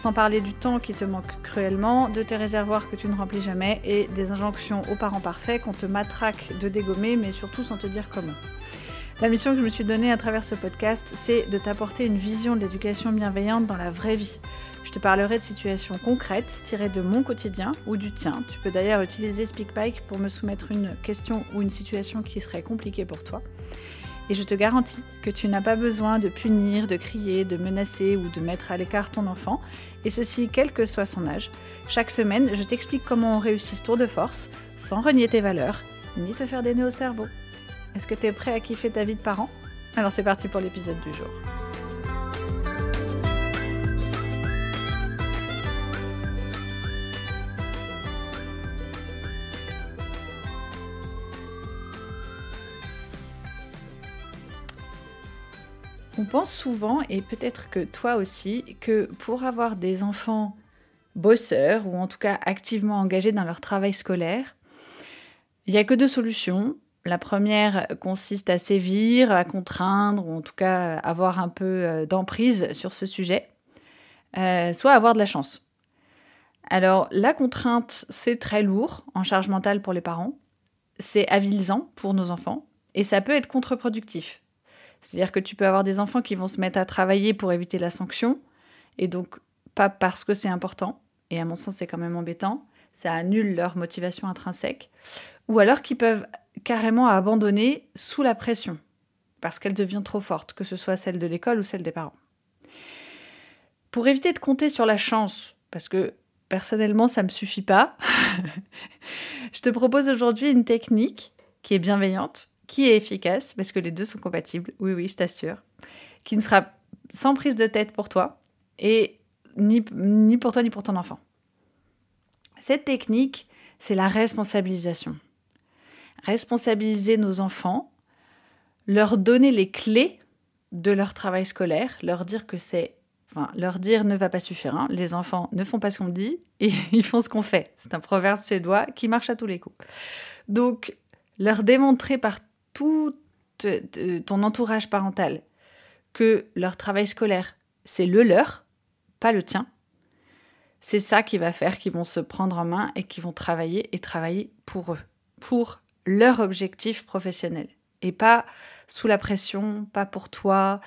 Sans parler du temps qui te manque cruellement, de tes réservoirs que tu ne remplis jamais et des injonctions aux parents parfaits qu'on te matraque de dégommer, mais surtout sans te dire comment. La mission que je me suis donnée à travers ce podcast, c'est de t'apporter une vision de l'éducation bienveillante dans la vraie vie. Je te parlerai de situations concrètes tirées de mon quotidien ou du tien. Tu peux d'ailleurs utiliser SpeakPike pour me soumettre une question ou une situation qui serait compliquée pour toi. Et je te garantis que tu n'as pas besoin de punir, de crier, de menacer ou de mettre à l'écart ton enfant, et ceci quel que soit son âge. Chaque semaine, je t'explique comment on réussit ce tour de force, sans renier tes valeurs, ni te faire des nœuds au cerveau. Est-ce que tu es prêt à kiffer ta vie de parent? Alors c'est parti pour l'épisode du jour. On pense souvent, et peut-être que toi aussi, que pour avoir des enfants bosseurs, ou en tout cas activement engagés dans leur travail scolaire, il n'y a que deux solutions. La première consiste à sévir, à contraindre, ou en tout cas avoir un peu euh, d'emprise sur ce sujet, euh, soit avoir de la chance. Alors la contrainte, c'est très lourd en charge mentale pour les parents, c'est avilisant pour nos enfants, et ça peut être contre-productif. C'est-à-dire que tu peux avoir des enfants qui vont se mettre à travailler pour éviter la sanction, et donc pas parce que c'est important, et à mon sens c'est quand même embêtant, ça annule leur motivation intrinsèque, ou alors qui peuvent carrément abandonner sous la pression, parce qu'elle devient trop forte, que ce soit celle de l'école ou celle des parents. Pour éviter de compter sur la chance, parce que personnellement ça ne me suffit pas, je te propose aujourd'hui une technique qui est bienveillante, qui est efficace, parce que les deux sont compatibles, oui, oui, je t'assure, qui ne sera sans prise de tête pour toi, et ni, ni pour toi ni pour ton enfant. Cette technique, c'est la responsabilisation. Responsabiliser nos enfants, leur donner les clés de leur travail scolaire, leur dire que c'est Enfin, leur dire ne va pas suffire. Hein. Les enfants ne font pas ce qu'on dit et ils font ce qu'on fait. C'est un proverbe suédois qui marche à tous les coups. Donc, leur démontrer par tout ton entourage parental que leur travail scolaire, c'est le leur, pas le tien, c'est ça qui va faire qu'ils vont se prendre en main et qu'ils vont travailler et travailler pour eux, pour leur objectif professionnel. Et pas sous la pression, pas pour toi,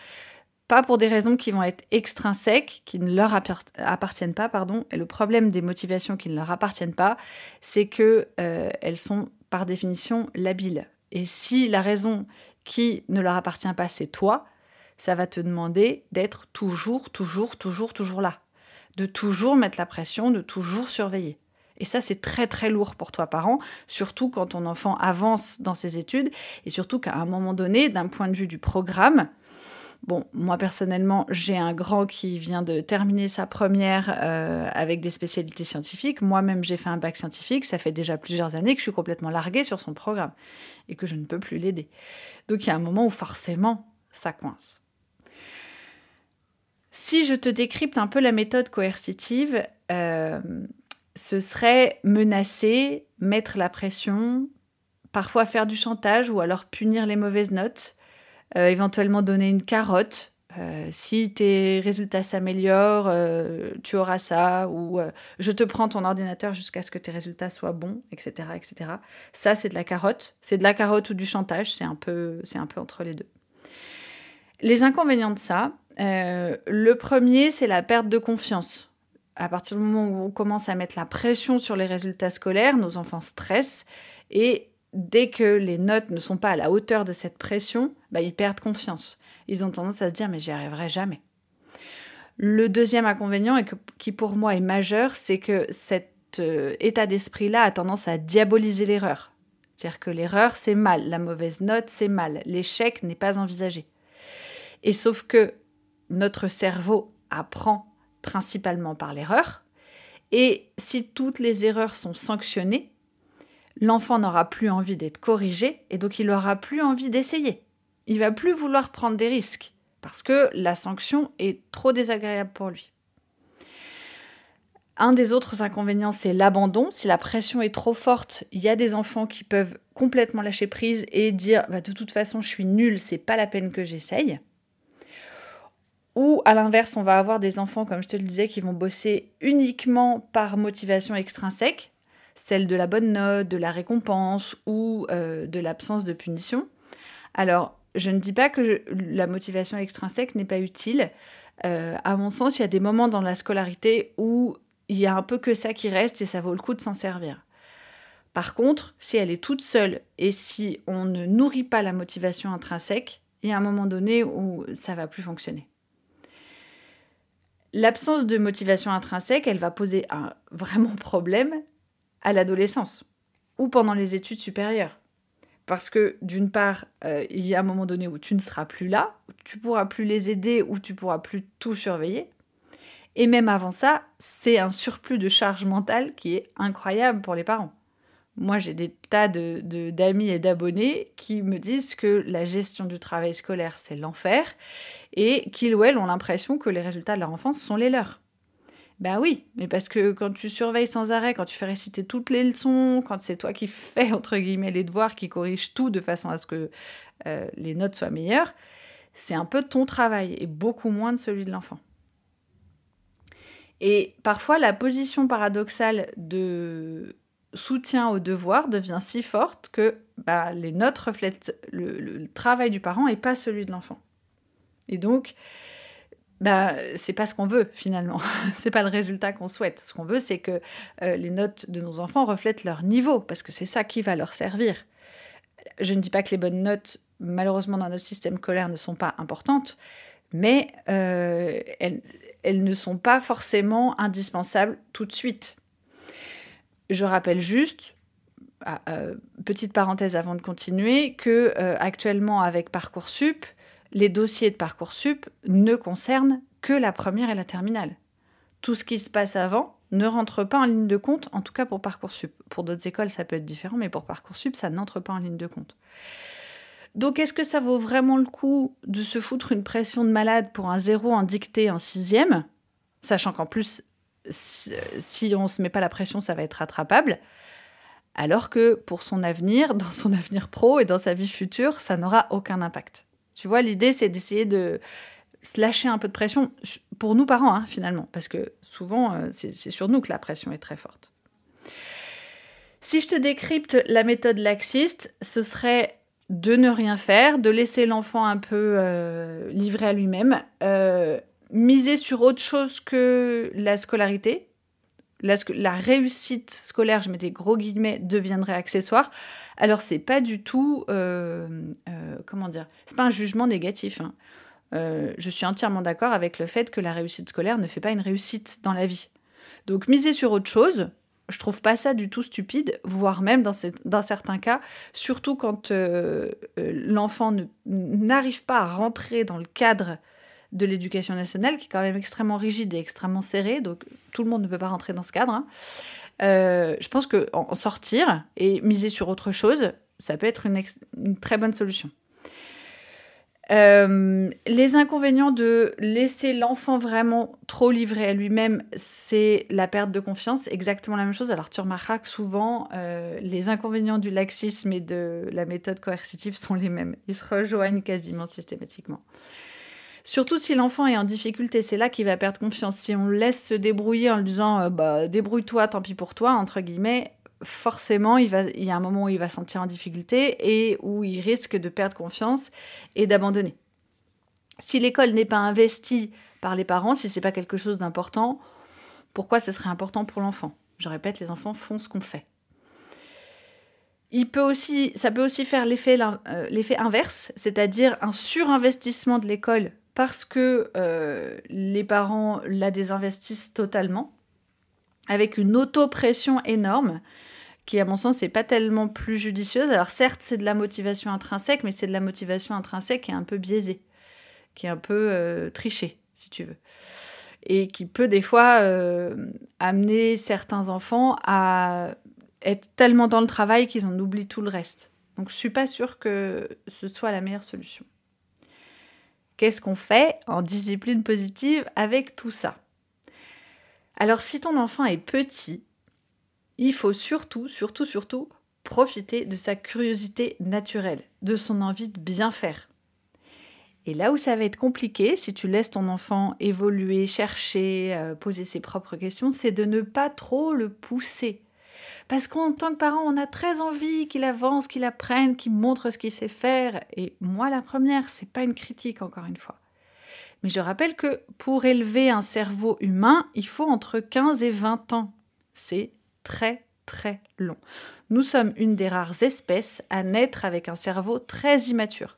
pas pour des raisons qui vont être extrinsèques, qui ne leur appartiennent pas, pardon. Et le problème des motivations qui ne leur appartiennent pas, c'est que euh, sont par définition labiles. Et si la raison qui ne leur appartient pas, c'est toi, ça va te demander d'être toujours, toujours, toujours, toujours là. De toujours mettre la pression, de toujours surveiller. Et ça, c'est très très lourd pour toi, parent, surtout quand ton enfant avance dans ses études et surtout qu'à un moment donné, d'un point de vue du programme, Bon, moi personnellement, j'ai un grand qui vient de terminer sa première euh, avec des spécialités scientifiques. Moi-même, j'ai fait un bac scientifique. Ça fait déjà plusieurs années que je suis complètement larguée sur son programme et que je ne peux plus l'aider. Donc il y a un moment où forcément, ça coince. Si je te décrypte un peu la méthode coercitive, euh, ce serait menacer, mettre la pression, parfois faire du chantage ou alors punir les mauvaises notes euh, éventuellement donner une carotte. Euh, si tes résultats s'améliorent, euh, tu auras ça, ou je te prends ton ordinateur jusqu'à ce que tes résultats soient bons, etc. etc. Ça, c'est de la carotte. C'est de la carotte ou du chantage, c'est un, peu, un peu entre les deux. Les inconvénients de ça, le premier, c'est la perte de confiance. À partir du moment où on commence à mettre la pression sur les résultats scolaires, nos enfants stressent et dès que les notes ne sont pas à la hauteur de cette pression, bah, ils perdent confiance. Ils ont tendance à se dire mais j'y arriverai jamais. Le deuxième inconvénient, qui pour moi est majeur, c'est que cet euh, état d'esprit-là a tendance à diaboliser l'erreur. C'est-à-dire que l'erreur, c'est mal, la mauvaise note, c'est mal, l'échec n'est pas envisagé. Et sauf que notre cerveau apprend principalement par l'erreur, et si toutes les erreurs sont sanctionnées, l'enfant n'aura plus envie d'être corrigé et donc il n'aura plus envie d'essayer. Il va plus vouloir prendre des risques parce que la sanction est trop désagréable pour lui. Un des autres inconvénients, c'est l'abandon. Si la pression est trop forte, il y a des enfants qui peuvent complètement lâcher prise et dire bah, de toute façon, je suis nul, c'est pas la peine que j'essaye. Ou à l'inverse, on va avoir des enfants, comme je te le disais, qui vont bosser uniquement par motivation extrinsèque, celle de la bonne note, de la récompense ou euh, de l'absence de punition. Alors, je ne dis pas que la motivation extrinsèque n'est pas utile. Euh, à mon sens, il y a des moments dans la scolarité où il y a un peu que ça qui reste et ça vaut le coup de s'en servir. Par contre, si elle est toute seule et si on ne nourrit pas la motivation intrinsèque, il y a un moment donné où ça va plus fonctionner. L'absence de motivation intrinsèque, elle va poser un vraiment problème à l'adolescence ou pendant les études supérieures. Parce que d'une part, euh, il y a un moment donné où tu ne seras plus là, tu pourras plus les aider ou tu pourras plus tout surveiller. Et même avant ça, c'est un surplus de charge mentale qui est incroyable pour les parents. Moi, j'ai des tas d'amis de, d'amis et d'abonnés qui me disent que la gestion du travail scolaire, c'est l'enfer, et qu'ils ou elles ont l'impression que les résultats de leur enfance sont les leurs. Ben oui, mais parce que quand tu surveilles sans arrêt, quand tu fais réciter toutes les leçons, quand c'est toi qui fais, entre guillemets, les devoirs, qui corrige tout de façon à ce que euh, les notes soient meilleures, c'est un peu ton travail et beaucoup moins de celui de l'enfant. Et parfois, la position paradoxale de soutien au devoir devient si forte que bah, les notes reflètent le, le travail du parent et pas celui de l'enfant. Et donc, bah, c'est pas ce qu'on veut finalement. c'est pas le résultat qu'on souhaite. Ce qu'on veut, c'est que euh, les notes de nos enfants reflètent leur niveau, parce que c'est ça qui va leur servir. Je ne dis pas que les bonnes notes, malheureusement, dans notre système scolaire ne sont pas importantes, mais euh, elles, elles ne sont pas forcément indispensables tout de suite. Je rappelle juste, ah, euh, petite parenthèse avant de continuer, que actuellement avec Parcoursup, les dossiers de Parcoursup ne concernent que la première et la terminale. Tout ce qui se passe avant ne rentre pas en ligne de compte, en tout cas pour Parcoursup. Pour d'autres écoles, ça peut être différent, mais pour Parcoursup, ça n'entre pas en ligne de compte. Donc, est-ce que ça vaut vraiment le coup de se foutre une pression de malade pour un zéro en dictée en sixième, sachant qu'en plus, si on ne se met pas la pression, ça va être rattrapable, alors que pour son avenir, dans son avenir pro et dans sa vie future, ça n'aura aucun impact. Tu vois, l'idée, c'est d'essayer de se lâcher un peu de pression, pour nous parents, hein, finalement, parce que souvent, euh, c'est sur nous que la pression est très forte. Si je te décrypte la méthode laxiste, ce serait de ne rien faire, de laisser l'enfant un peu euh, livré à lui-même, euh, miser sur autre chose que la scolarité. La, réussite scolaire, je mets des gros guillemets, deviendrait accessoire. Alors c'est pas du tout, euh, euh, comment dire, c'est pas un jugement négatif. Hein. Euh, je suis entièrement d'accord avec le fait que la réussite scolaire ne fait pas une réussite dans la vie. Donc miser sur autre chose, je trouve pas ça du tout stupide, voire même dans certains cas, surtout quand l'enfant n'arrive pas à rentrer dans le cadre de l'éducation nationale, qui est quand même extrêmement rigide et extrêmement serré, donc tout le monde ne peut pas rentrer dans ce cadre. Hein. Euh, je pense qu'en sortir et miser sur autre chose, ça peut être une, très bonne solution. Euh, les inconvénients de laisser l'enfant vraiment trop livré à lui-même, c'est la perte de confiance, exactement la même chose. Alors tu remarqueras que souvent, euh, les inconvénients du laxisme et de la méthode coercitive sont les mêmes. Ils se rejoignent quasiment systématiquement. Surtout si l'enfant est en difficulté, c'est là qu'il va perdre confiance. Si on le laisse se débrouiller en lui disant euh, bah, débrouille-toi, tant pis pour toi, forcément, il, y a un moment où il va se sentir en difficulté et où il risque de perdre confiance et d'abandonner. Si l'école n'est pas investie par les parents, si c'est pas quelque chose d'important, pourquoi ce serait important pour l'enfant? Je répète, les enfants font ce qu'on fait. Ça peut aussi faire l'effet euh, inverse, c'est-à-dire un surinvestissement de l'école parce que euh, les parents la désinvestissent totalement, avec une auto-pression énorme, qui à mon sens n'est pas tellement plus judicieuse. Alors certes, c'est de la motivation intrinsèque, mais c'est de la motivation intrinsèque qui est un peu biaisée, qui est un peu euh, trichée, si tu veux. Et qui peut des fois euh, amener certains enfants à être tellement dans le travail qu'ils en oublient tout le reste. Donc je suis pas sûre que ce soit la meilleure solution. Qu'est-ce qu'on fait en discipline positive avec tout ça Alors si ton enfant est petit, il faut surtout, surtout, surtout profiter de sa curiosité naturelle, de son envie de bien faire. Et là où ça va être compliqué, si tu laisses ton enfant évoluer, chercher, euh, poser ses propres questions, c'est de ne pas trop le pousser. Parce qu'en tant que parent, on a très envie qu'il avance, qu'il apprenne, qu'il montre ce qu'il sait faire. Et moi, la première, c'est pas une critique, encore une fois. Mais je rappelle que pour élever un cerveau humain, il faut entre 15 et 20 ans. C'est très, très long. Nous sommes une des rares espèces à naître avec un cerveau très immature.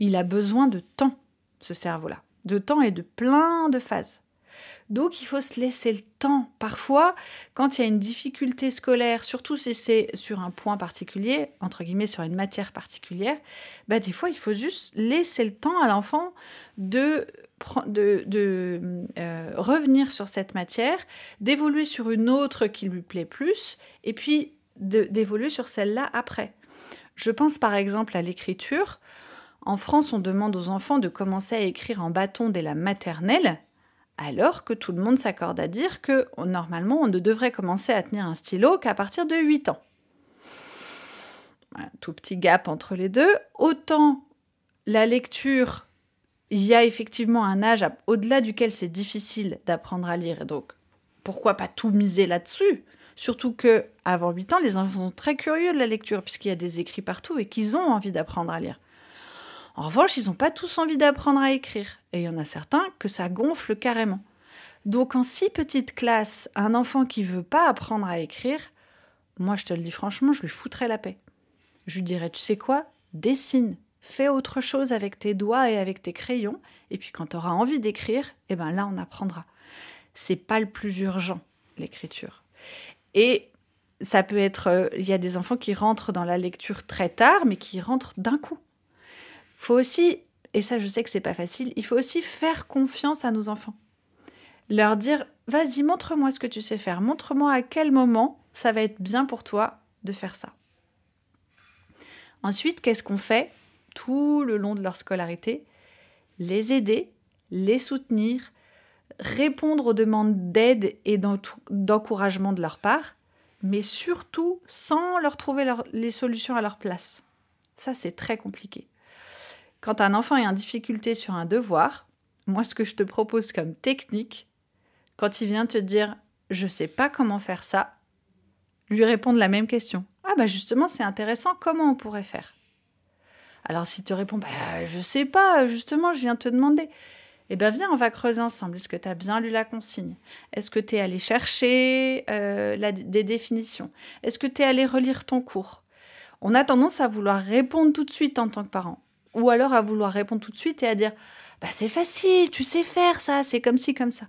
Il a besoin de temps, ce cerveau-là. De temps et de plein de phases. Donc il faut se laisser le temps. Parfois, quand il y a une difficulté scolaire, surtout si c'est sur un point particulier, entre guillemets sur une matière particulière, bah, des fois il faut juste laisser le temps à l'enfant de, de, euh, revenir sur cette matière, d'évoluer sur une autre qui lui plaît plus, et puis d'évoluer sur celle-là après. Je pense par exemple à l'écriture. En France, on demande aux enfants de commencer à écrire en bâton dès la maternelle, alors que tout le monde s'accorde à dire que normalement, on ne devrait commencer à tenir un stylo qu'à partir de 8 ans. Un tout petit gap entre les deux. Autant la lecture, il y a effectivement un âge au-delà duquel c'est difficile d'apprendre à lire, et donc pourquoi pas tout miser là-dessus? Surtout que avant 8 ans, les enfants sont très curieux de la lecture puisqu'il y a des écrits partout et qu'ils ont envie d'apprendre à lire. En revanche, ils n'ont pas tous envie d'apprendre à écrire. Et il y en a certains que ça gonfle carrément. Donc en si petite classe, un enfant qui veut pas apprendre à écrire, moi je te le dis franchement, je lui foutrais la paix. Je lui dirais, tu sais quoi? Dessine, fais autre chose avec tes doigts et avec tes crayons, et puis quand tu auras envie d'écrire, eh ben là on apprendra. C'est pas le plus urgent, l'écriture. Et ça peut être, euh, il y a des enfants qui rentrent dans la lecture très tard, mais qui rentrent d'un coup faut aussi, et ça je sais que c'est pas facile, il faut aussi faire confiance à nos enfants. Leur dire, vas-y, montre-moi ce que tu sais faire, montre-moi à quel moment ça va être bien pour toi de faire ça. Ensuite, qu'est-ce qu'on fait tout le long de leur scolarité? Les aider, les soutenir, répondre aux demandes d'aide et d'encouragement de leur part, mais surtout sans leur trouver les solutions à leur place. Ça, c'est très compliqué. Quand un enfant est en difficulté sur un devoir, moi ce que je te propose comme technique, quand il vient te dire je sais pas comment faire ça, lui répondre la même question. Ah bah justement c'est intéressant, comment on pourrait faire? Alors si tu réponds bah je sais pas, justement je viens te demander. Eh bien, viens, on va creuser ensemble. Est-ce que tu as bien lu la consigne? Est-ce que tu es allé chercher euh, des définitions? Est-ce que tu es allé relire ton cours? On a tendance à vouloir répondre tout de suite en tant que parent. Ou alors à vouloir répondre tout de suite et à dire bah c'est facile, tu sais faire ça, c'est comme ci, comme ça.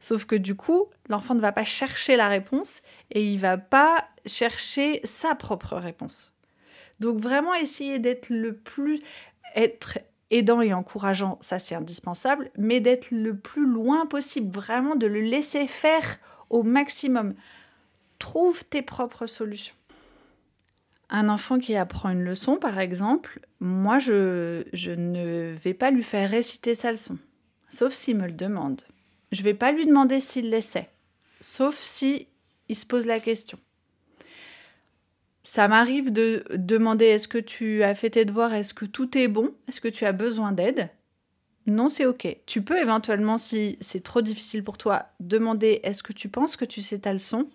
Sauf que du coup, l'enfant ne va pas chercher la réponse et il va pas chercher sa propre réponse. Donc vraiment essayer d'être le plus être aidant et encourageant, ça c'est indispensable, mais d'être le plus loin possible, vraiment de le laisser faire au maximum. Trouve tes propres solutions. Un enfant qui apprend une leçon, par exemple, moi, je, je ne vais pas lui faire réciter sa leçon, sauf s'il me le demande. Je vais pas lui demander s'il l'essaie, sauf si il se pose la question. Ça m'arrive de demander est-ce que tu as fait tes devoirs, est-ce que tout est bon, est-ce que tu as besoin d'aide? Non, c'est ok. Tu peux éventuellement, si c'est trop difficile pour toi, demander est-ce que tu penses que tu sais ta leçon?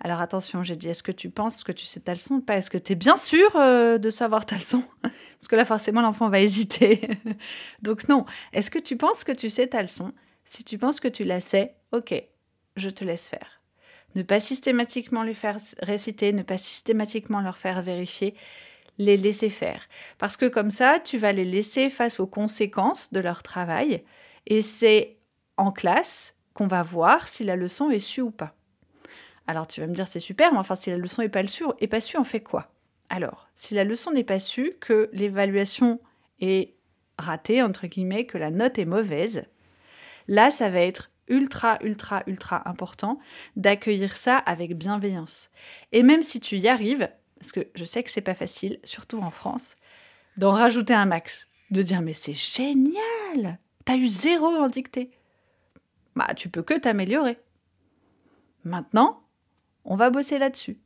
Alors attention, j'ai dit, est-ce que tu penses que tu sais ta leçon Pas? Est-ce que tu es bien sûr euh, de savoir ta leçon? Parce que là, forcément, l'enfant va hésiter. Donc non, est-ce que tu penses que tu sais ta leçon? Si tu penses que tu la sais, ok, je te laisse faire. Ne pas systématiquement les faire réciter, ne pas systématiquement leur faire vérifier, les laisser faire. Parce que comme ça, tu vas les laisser face aux conséquences de leur travail. Et c'est en classe qu'on va voir si la leçon est su ou pas. Alors tu vas me dire c'est super, mais enfin si la leçon n'est pas, est pas on fait quoi? Alors, si la leçon n'est pas su, que l'évaluation est ratée, entre guillemets, que la note est mauvaise, là ça va être ultra, ultra, ultra important d'accueillir ça avec bienveillance. Et même si tu y arrives, parce que je sais que c'est pas facile, surtout en France, d'en rajouter un max, de dire mais c'est génial, t'as eu zéro en dictée. Bah tu peux que t'améliorer. Maintenant, on va bosser là-dessus.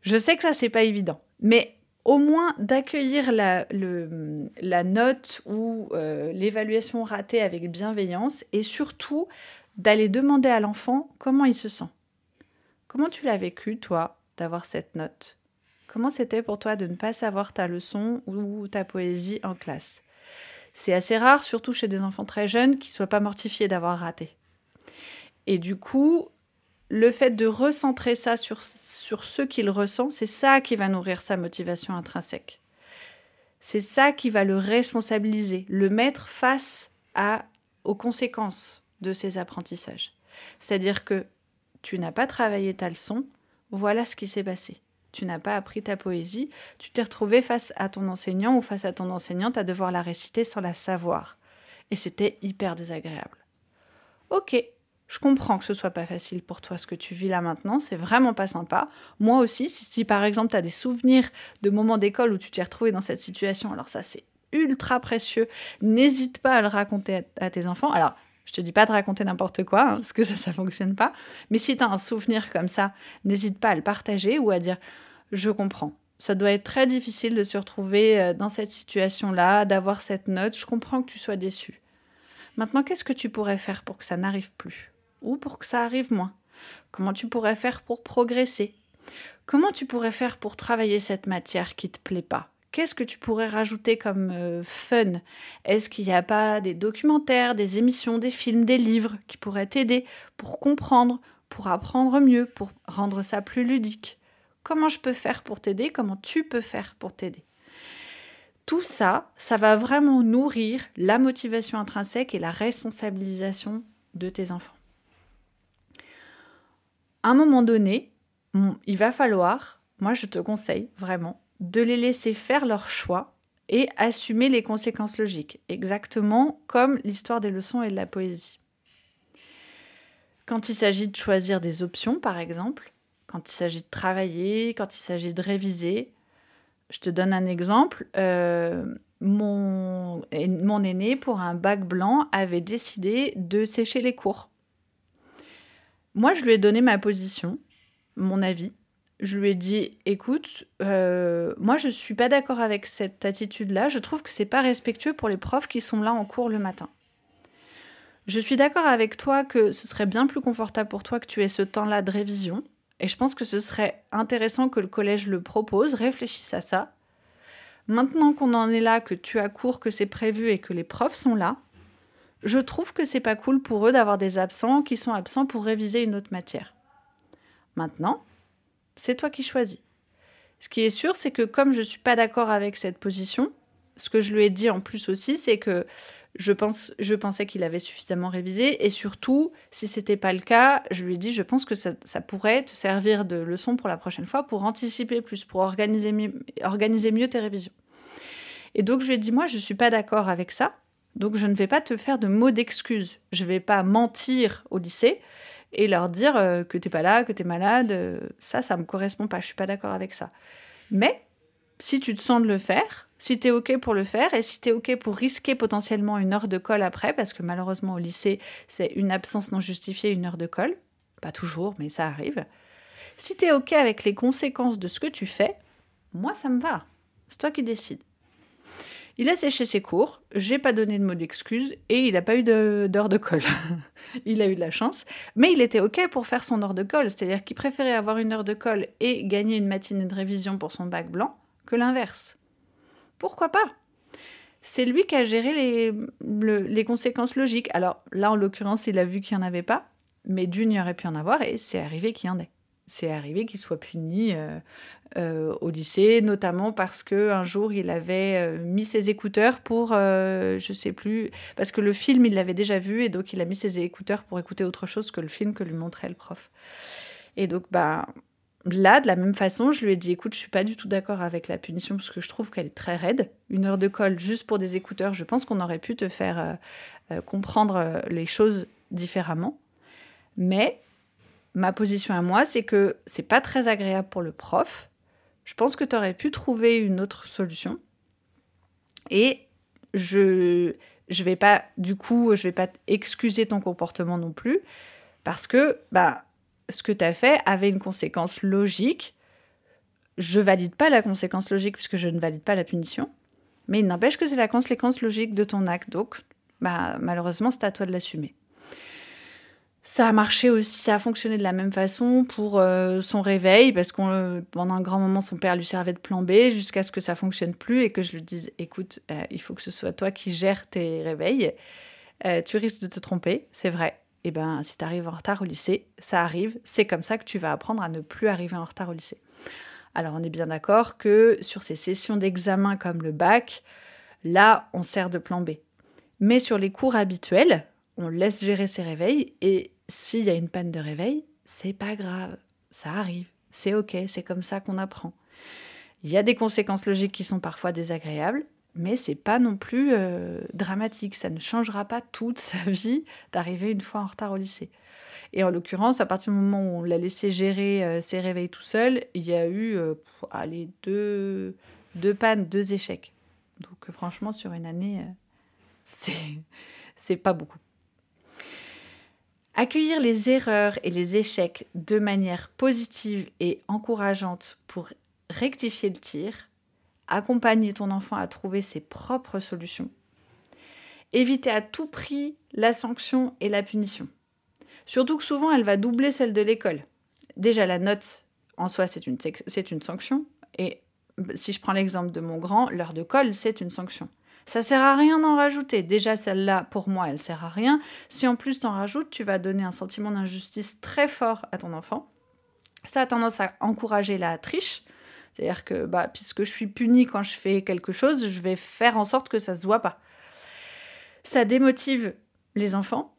Je sais que ça c'est pas évident, mais au moins d'accueillir la, note ou euh, l'évaluation ratée avec bienveillance et surtout d'aller demander à l'enfant comment il se sent. Comment tu l'as vécu, toi, d'avoir cette note? Comment c'était pour toi de ne pas savoir ta leçon ou ta poésie en classe? C'est assez rare, surtout chez des enfants très jeunes, qui ne soient pas mortifiés d'avoir raté. Et du coup, le fait de recentrer ça sur, ce qu'il ressent, c'est ça qui va nourrir sa motivation intrinsèque. C'est ça qui va le responsabiliser, le mettre face à, aux conséquences de ses apprentissages. C'est-à-dire que tu n'as pas travaillé ta leçon, voilà ce qui s'est passé. Tu n'as pas appris ta poésie, tu t'es retrouvé face à ton enseignant ou face à ton enseignante à devoir la réciter sans la savoir. Et c'était hyper désagréable. Ok, je comprends que ce soit pas facile pour toi ce que tu vis là maintenant, c'est vraiment pas sympa. Moi aussi, si, par exemple tu as des souvenirs de moments d'école où tu t'es retrouvé dans cette situation, alors ça c'est ultra précieux, n'hésite pas à le raconter à, tes enfants. Alors, je te dis pas de raconter n'importe quoi, hein, parce que ça, ça fonctionne pas. Mais si tu as un souvenir comme ça, n'hésite pas à le partager ou à dire Je comprends. Ça doit être très difficile de se retrouver euh, dans cette situation-là, d'avoir cette note. Je comprends que tu sois déçu. Maintenant, qu'est-ce que tu pourrais faire pour que ça n'arrive plus? Ou pour que ça arrive moins. Comment tu pourrais faire pour progresser? Comment tu pourrais faire pour travailler cette matière qui te plaît pas? Qu'est-ce que tu pourrais rajouter comme euh, fun? Est-ce qu'il n'y a pas des documentaires, des émissions, des films, des livres qui pourraient t'aider pour comprendre, pour apprendre mieux, pour rendre ça plus ludique? Comment je peux faire pour t'aider? Comment tu peux faire pour t'aider? Tout ça, ça va vraiment nourrir la motivation intrinsèque et la responsabilisation de tes enfants à un moment donné, il va falloir, moi je te conseille vraiment, de les laisser faire leur choix et assumer les conséquences logiques, exactement comme l'histoire des leçons et de la poésie. Quand il s'agit de choisir des options, par exemple, quand il s'agit de travailler, quand il s'agit de réviser, je te donne un exemple. Euh, mon, mon aîné, pour un bac blanc, avait décidé de sécher les cours. Moi, je lui ai donné ma position, mon avis. Je lui ai dit, écoute, euh, moi je suis pas d'accord avec cette attitude-là. Je trouve que c'est pas respectueux pour les profs qui sont là en cours le matin. Je suis d'accord avec toi que ce serait bien plus confortable pour toi que tu aies ce temps-là de révision. Et je pense que ce serait intéressant que le collège le propose, réfléchisse à ça. Maintenant qu'on en est là, que tu as cours, que c'est prévu et que les profs sont là, je trouve que c'est pas cool pour eux d'avoir des absents qui sont absents pour réviser une autre matière. Maintenant, c'est toi qui choisis. Ce qui est sûr, c'est que comme je ne suis pas d'accord avec cette position, ce que je lui ai dit en plus aussi, c'est que je, pense, je pensais qu'il avait suffisamment révisé et surtout, si ce n'était pas le cas, je lui ai dit je pense que ça, pourrait te servir de leçon pour la prochaine fois pour anticiper plus, pour organiser mieux, organiser mieux tes révisions. Et donc je lui ai dit moi je suis pas d'accord avec ça. Donc je ne vais pas te faire de mots d'excuses. Je ne vais pas mentir au lycée et leur dire euh, que tu n'es pas là, que tu es malade. Euh, ça, ça me correspond pas. Je suis pas d'accord avec ça. Mais si tu te sens de le faire, si tu es OK pour le faire et si tu es OK pour risquer potentiellement une heure de colle après, parce que malheureusement au lycée, c'est une absence non justifiée, une heure de colle. Pas toujours, mais ça arrive. Si tu es OK avec les conséquences de ce que tu fais, moi, ça me va. C'est toi qui décides. Il a séché ses cours, j'ai pas donné de mot d'excuse et il n'a pas eu d'heure de, colle. il a eu de la chance, mais il était OK pour faire son heure de colle, c'est-à-dire qu'il préférait avoir une heure de colle et gagner une matinée de révision pour son bac blanc que l'inverse. Pourquoi pas? C'est lui qui a géré les, les conséquences logiques. Alors là, en l'occurrence, il a vu qu'il n'y en avait pas, mais d'une, il aurait pu en avoir et c'est arrivé qu'il y en ait c'est arrivé qu'il soit puni euh, euh, au lycée, notamment parce que un jour il avait euh, mis ses écouteurs pour, je sais plus, parce que le film il l'avait déjà vu et donc il a mis ses écouteurs pour écouter autre chose que le film que lui montrait le prof. Et donc bah là, de la même façon, je lui ai dit écoute, je suis pas du tout d'accord avec la punition parce que je trouve qu'elle est très raide. Une heure de colle juste pour des écouteurs, je pense qu'on aurait pu te faire comprendre les choses différemment. Mais ma position à moi, c'est que c'est pas très agréable pour le prof. Je pense que tu aurais pu trouver une autre solution. Et je je vais pas du coup, je vais pas excuser ton comportement non plus parce que bah ce que tu as fait avait une conséquence logique. Je valide pas la conséquence logique puisque je ne valide pas la punition, mais il n'empêche que c'est la conséquence logique de ton acte. Donc bah malheureusement, c'est à toi de l'assumer. Ça a marché aussi, ça a fonctionné de la même façon pour euh, son réveil, parce qu'on pendant un grand moment, son père lui servait de plan B jusqu'à ce que ça fonctionne plus et que je lui dise écoute, euh, il faut que ce soit toi qui gères tes réveils. Euh, tu risques de te tromper, c'est vrai. Et eh ben, si tu arrives en retard au lycée, ça arrive. C'est comme ça que tu vas apprendre à ne plus arriver en retard au lycée. Alors, on est bien d'accord que sur ces sessions d'examen comme le bac, là, on sert de plan B. Mais sur les cours habituels, on laisse gérer ses réveils et s'il y a une panne de réveil, c'est pas grave, ça arrive, c'est ok, c'est comme ça qu'on apprend. Il y a des conséquences logiques qui sont parfois désagréables, mais c'est pas non plus euh, dramatique, ça ne changera pas toute sa vie d'arriver une fois en retard au lycée. Et en l'occurrence, à partir du moment où on l'a laissé gérer euh, ses réveils tout seul, il y a eu euh, allez, deux, deux pannes, deux échecs. Donc franchement, sur une année, c'est pas beaucoup. Accueillir les erreurs et les échecs de manière positive et encourageante pour rectifier le tir, accompagner ton enfant à trouver ses propres solutions, éviter à tout prix la sanction et la punition. Surtout que souvent elle va doubler celle de l'école. Déjà la note en soi c'est une, une sanction et si je prends l'exemple de mon grand, l'heure de colle c'est une sanction. Ça sert à rien d'en rajouter. Déjà, celle-là, pour moi, elle sert à rien. Si en plus t'en rajoutes, tu vas donner un sentiment d'injustice très fort à ton enfant. Ça a tendance à encourager la triche. C'est-à-dire que, bah, puisque je suis punie quand je fais quelque chose, je vais faire en sorte que ça se voit pas. Ça démotive les enfants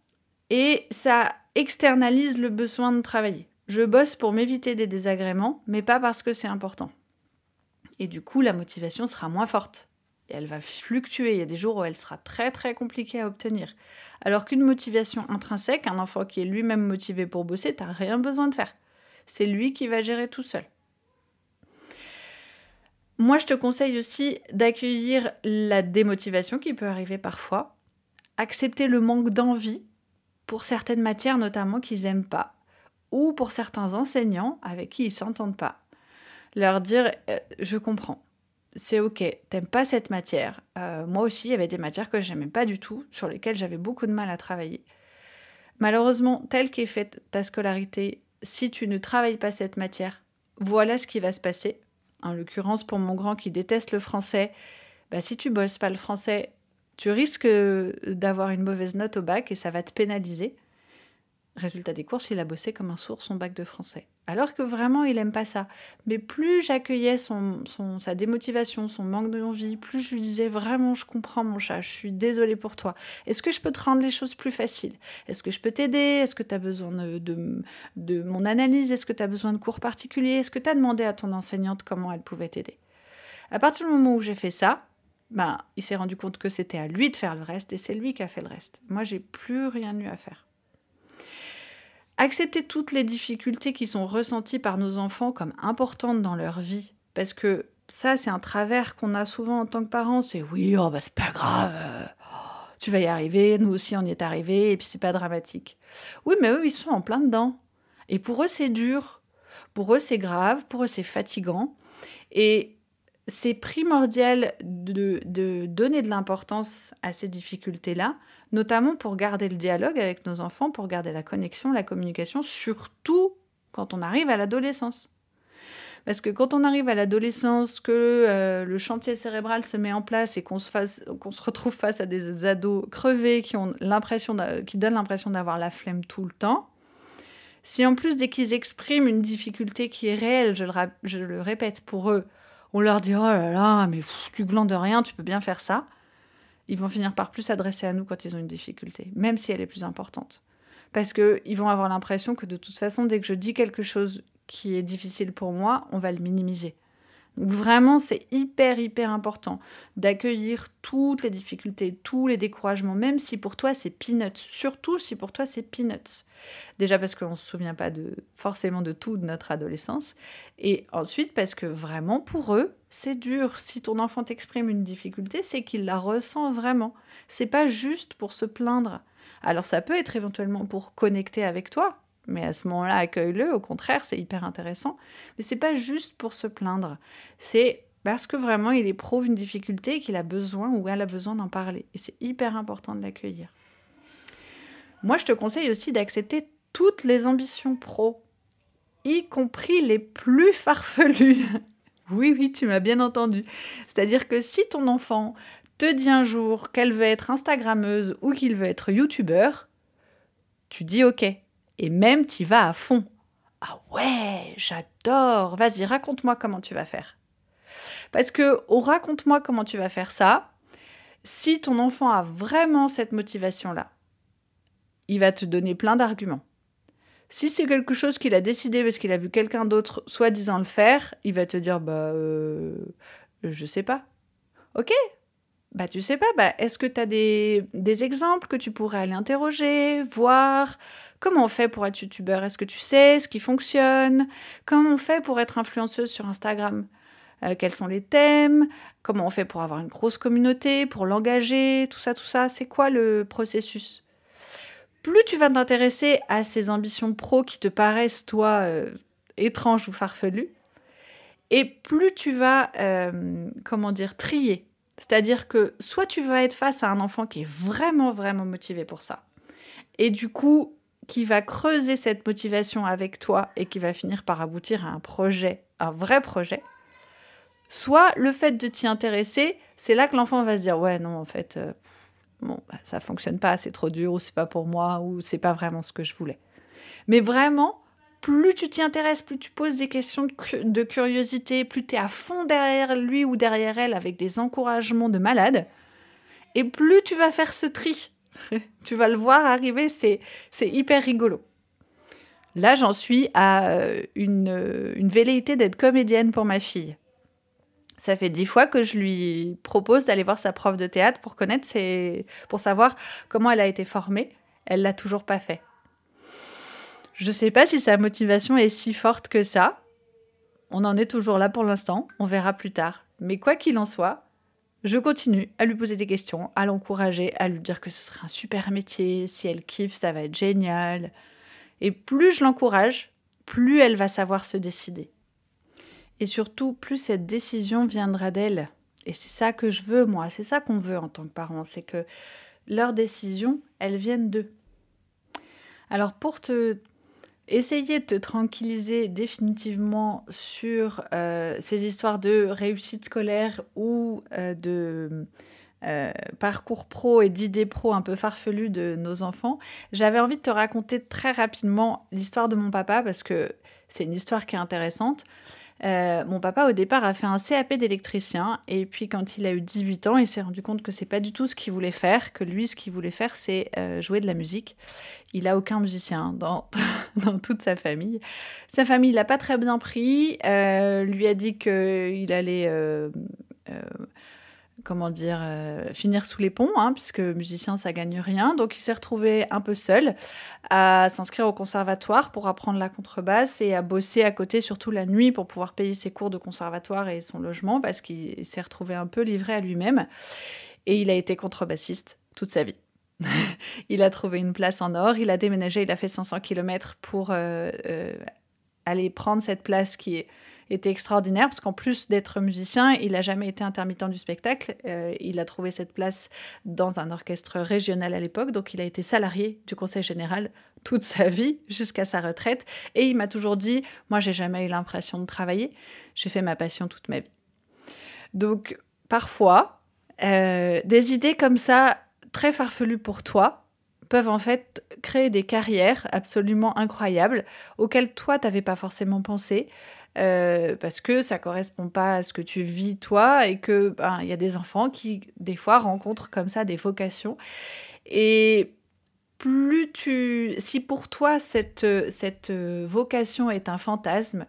et ça externalise le besoin de travailler. Je bosse pour m'éviter des désagréments, mais pas parce que c'est important. Et du coup, la motivation sera moins forte elle va fluctuer. Il y a des jours où elle sera très très compliquée à obtenir. Alors qu'une motivation intrinsèque, un enfant qui est lui-même motivé pour bosser, t'as rien besoin de faire. C'est lui qui va gérer tout seul. Moi, je te conseille aussi d'accueillir la démotivation qui peut arriver parfois, accepter le manque d'envie pour certaines matières notamment qu'ils n'aiment pas, ou pour certains enseignants avec qui ils s'entendent pas. Leur dire euh, je comprends, c'est ok, t'aimes pas cette matière. Euh, moi aussi, il y avait des matières que j'aimais pas du tout, sur lesquelles j'avais beaucoup de mal à travailler. Malheureusement, telle qu'est faite ta scolarité, si tu ne travailles pas cette matière, voilà ce qui va se passer. En l'occurrence, pour mon grand qui déteste le français, bah, si tu bosses pas le français, tu risques d'avoir une mauvaise note au bac et ça va te pénaliser. Résultat des courses, il a bossé comme un sourd son bac de français. Alors que vraiment, il aime pas ça. Mais plus j'accueillais son, sa démotivation, son manque d'envie, plus je lui disais vraiment, je comprends mon chat, je suis désolée pour toi. Est-ce que je peux te rendre les choses plus faciles? Est-ce que je peux t'aider? Est-ce que tu as besoin de, de, mon analyse? Est-ce que tu as besoin de cours particuliers? Est-ce que tu as demandé à ton enseignante comment elle pouvait t'aider? À partir du moment où j'ai fait ça, ben, il s'est rendu compte que c'était à lui de faire le reste et c'est lui qui a fait le reste. Moi, j'ai plus rien eu à faire. Accepter toutes les difficultés qui sont ressenties par nos enfants comme importantes dans leur vie, parce que ça, c'est un travers qu'on a souvent en tant que parents, c'est oui, oh, bah, c'est pas grave, tu vas y arriver, nous aussi on y est arrivé, et puis c'est pas dramatique. Oui, mais eux, ils sont en plein dedans. Et pour eux, c'est dur. Pour eux, c'est grave, pour eux, c'est fatigant. Et c'est primordial de, de, donner de l'importance à ces difficultés-là, notamment pour garder le dialogue avec nos enfants, pour garder la connexion, la communication, surtout quand on arrive à l'adolescence. Parce que quand on arrive à l'adolescence, que euh, le chantier cérébral se met en place et qu'on se, retrouve face à des ados crevés qui, ont l'impression qui donnent l'impression d'avoir la flemme tout le temps, si en plus dès qu'ils expriment une difficulté qui est réelle, je le, répète pour eux, on leur dit oh là là, mais tu glandes rien, tu peux bien faire ça, ils vont finir par plus s'adresser à nous quand ils ont une difficulté, même si elle est plus importante. Parce qu'ils vont avoir l'impression que de toute façon, dès que je dis quelque chose qui est difficile pour moi, on va le minimiser. vraiment, c'est hyper, hyper important d'accueillir toutes les difficultés, tous les découragements, même si pour toi c'est peanuts. Surtout si pour toi c'est peanuts. Déjà parce qu'on ne se souvient pas de, forcément de tout de notre adolescence. Et ensuite parce que vraiment pour eux, c'est dur. Si ton enfant t'exprime une difficulté, c'est qu'il la ressent vraiment. C'est pas juste pour se plaindre. Alors ça peut être éventuellement pour connecter avec toi, mais à ce moment-là, accueille-le. Au contraire, c'est hyper intéressant. Mais c'est pas juste pour se plaindre. C'est parce que vraiment, il éprouve une difficulté et qu'il a besoin ou elle a besoin d'en parler. Et c'est hyper important de l'accueillir. Moi, je te conseille aussi d'accepter toutes les ambitions pro, y compris les plus farfelues. Oui, oui, tu m'as bien entendu. C'est-à-dire que si ton enfant te dit un jour qu'elle veut être Instagrammeuse ou qu'il veut être YouTubeur, tu dis OK et même t'y vas à fond. Ah ouais, j'adore. Vas-y, raconte-moi comment tu vas faire. Parce que au raconte-moi comment tu vas faire ça, si ton enfant a vraiment cette motivation-là, il va te donner plein d'arguments. Si c'est quelque chose qu'il a décidé parce qu'il a vu quelqu'un d'autre soi-disant le faire, il va te dire bah euh, je sais pas. Ok, bah tu sais pas, bah est-ce que tu as des, exemples que tu pourrais aller interroger, voir? Comment on fait pour être youtubeur? Est-ce que tu sais ce qui fonctionne? Comment on fait pour être influenceuse sur Instagram? Euh, Quels sont les thèmes? Comment on fait pour avoir une grosse communauté, pour l'engager? Tout ça, tout ça, c'est quoi le processus? Plus tu vas t'intéresser à ces ambitions pro qui te paraissent, toi, euh, étranges ou farfelues, et plus tu vas, euh, comment dire, trier. C'est-à-dire que soit tu vas être face à un enfant qui est vraiment, vraiment motivé pour ça, et du coup, qui va creuser cette motivation avec toi et qui va finir par aboutir à un projet, un vrai projet, soit le fait de t'y intéresser, c'est là que l'enfant va se dire ouais non en fait euh, bon bah, ça fonctionne pas, c'est trop dur ou c'est pas pour moi ou c'est pas vraiment ce que je voulais. Mais vraiment plus tu t'y intéresses, plus tu poses des questions de curiosité, plus tu es à fond derrière lui ou derrière elle avec des encouragements de malade, et plus tu vas faire ce tri tu vas le voir arriver, c'est, hyper rigolo. Là, j'en suis à euh, une, euh, une velléité d'être comédienne pour ma fille. Ça fait dix fois que je lui propose d'aller voir sa prof de théâtre pour connaître ses... pour savoir comment elle a été formée. Elle l'a toujours pas fait. Je ne sais pas si sa motivation est si forte que ça. On en est toujours là pour l'instant. On verra plus tard. Mais quoi qu'il en soit, je continue à lui poser des questions, à l'encourager, à lui dire que ce serait un super métier, si elle kiffe, ça va être génial. Et plus je l'encourage, plus elle va savoir se décider. Et surtout, plus cette décision viendra d'elle. Et c'est ça que je veux, moi, c'est ça qu'on veut en tant que parent, c'est que leurs décisions, elles viennent d'eux. Alors pour te essayer de te tranquilliser définitivement sur euh, ces histoires de réussite scolaire ou euh, de euh, parcours pro et d'idées pro un peu farfelues de nos enfants, j'avais envie de te raconter très rapidement l'histoire de mon papa parce que c'est une histoire qui est intéressante. Euh, mon papa, au départ, a fait un CAP d'électricien. Et puis, quand il a eu 18 ans, il s'est rendu compte que c'est pas du tout ce qu'il voulait faire. Que lui, ce qu'il voulait faire, c'est euh, jouer de la musique. Il a aucun musicien dans, toute sa famille. Sa famille l'a pas très bien pris. Euh, lui a dit qu'il allait comment dire, euh, finir sous les ponts, hein, puisque musicien, ça gagne rien. Donc il s'est retrouvé un peu seul à s'inscrire au conservatoire pour apprendre la contrebasse et à bosser à côté, surtout la nuit, pour pouvoir payer ses cours de conservatoire et son logement, parce qu'il s'est retrouvé un peu livré à lui-même. Et il a été contrebassiste toute sa vie. il a trouvé une place en or, il a déménagé, il a fait 500 km pour euh, euh, aller prendre cette place qui est était extraordinaire parce qu'en plus d'être musicien, il n'a jamais été intermittent du spectacle. Euh, il a trouvé cette place dans un orchestre régional à l'époque, donc il a été salarié du Conseil général toute sa vie jusqu'à sa retraite. Et il m'a toujours dit, moi j'ai jamais eu l'impression de travailler, j'ai fait ma passion toute ma vie. Donc parfois, euh, des idées comme ça, très farfelues pour toi, peuvent en fait créer des carrières absolument incroyables auxquelles toi, tu n'avais pas forcément pensé. Euh, parce que ça correspond pas à ce que tu vis toi et que ben, il y a des enfants qui des fois rencontrent comme ça des vocations et plus tu si pour toi cette cette vocation est un fantasme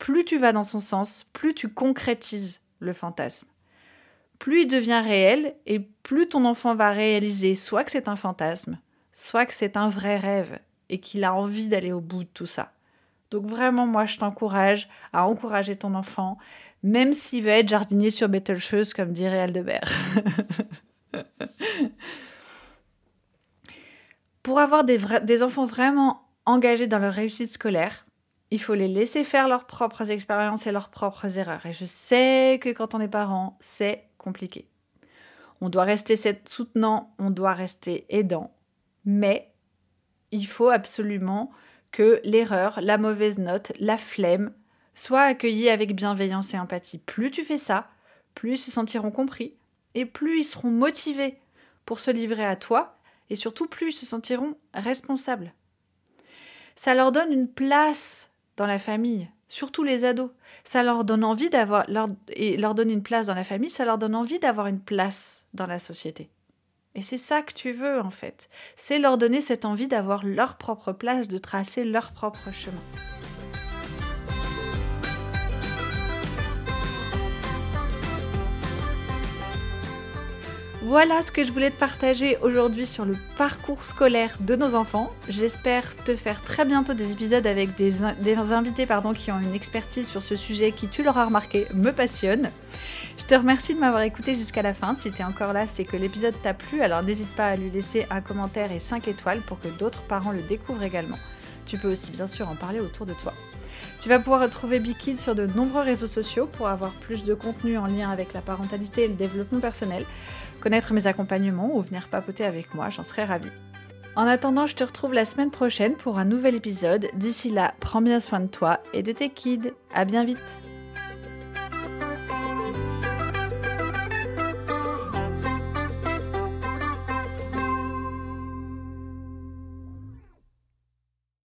plus tu vas dans son sens, plus tu concrétises le fantasme. Plus il devient réel et plus ton enfant va réaliser soit que c'est un fantasme, soit que c'est un vrai rêve et qu'il a envie d'aller au bout de tout ça. Donc vraiment, moi, je t'encourage à encourager ton enfant, même s'il veut être jardinier sur Betelgeuse, comme dirait Aldebert. Pour avoir des, des enfants vraiment engagés dans leur réussite scolaire, il faut les laisser faire leurs propres expériences et leurs propres erreurs. Et je sais que quand on est parent, c'est compliqué. On doit rester soutenant, on doit rester aidant, mais il faut absolument que l'erreur, la mauvaise note, la flemme soient accueillis avec bienveillance et empathie. Plus tu fais ça, plus ils se sentiront compris et plus ils seront motivés pour se livrer à toi et surtout plus ils se sentiront responsables. Ça leur donne une place dans la famille, surtout les ados. Ça leur donne envie d'avoir et leur donner une place dans la famille, ça leur donne envie d'avoir une place dans la société. Et c'est ça que tu veux en fait. C'est leur donner cette envie d'avoir leur propre place, de tracer leur propre chemin. Voilà ce que je voulais te partager aujourd'hui sur le parcours scolaire de nos enfants. J'espère te faire très bientôt des épisodes avec des, invités pardon, qui ont une expertise sur ce sujet qui, tu l'auras remarqué, me passionne. Je te remercie de m'avoir écouté jusqu'à la fin. Si tu es encore là, c'est que l'épisode t'a plu, alors n'hésite pas à lui laisser un commentaire et 5 étoiles pour que d'autres parents le découvrent également. Tu peux aussi bien sûr en parler autour de toi. Tu vas pouvoir retrouver Bikid sur de nombreux réseaux sociaux pour avoir plus de contenu en lien avec la parentalité et le développement personnel connaître mes accompagnements ou venir papoter avec moi, j'en serais ravie. En attendant, je te retrouve la semaine prochaine pour un nouvel épisode. D'ici là, prends bien soin de toi et de tes kids. À bien vite!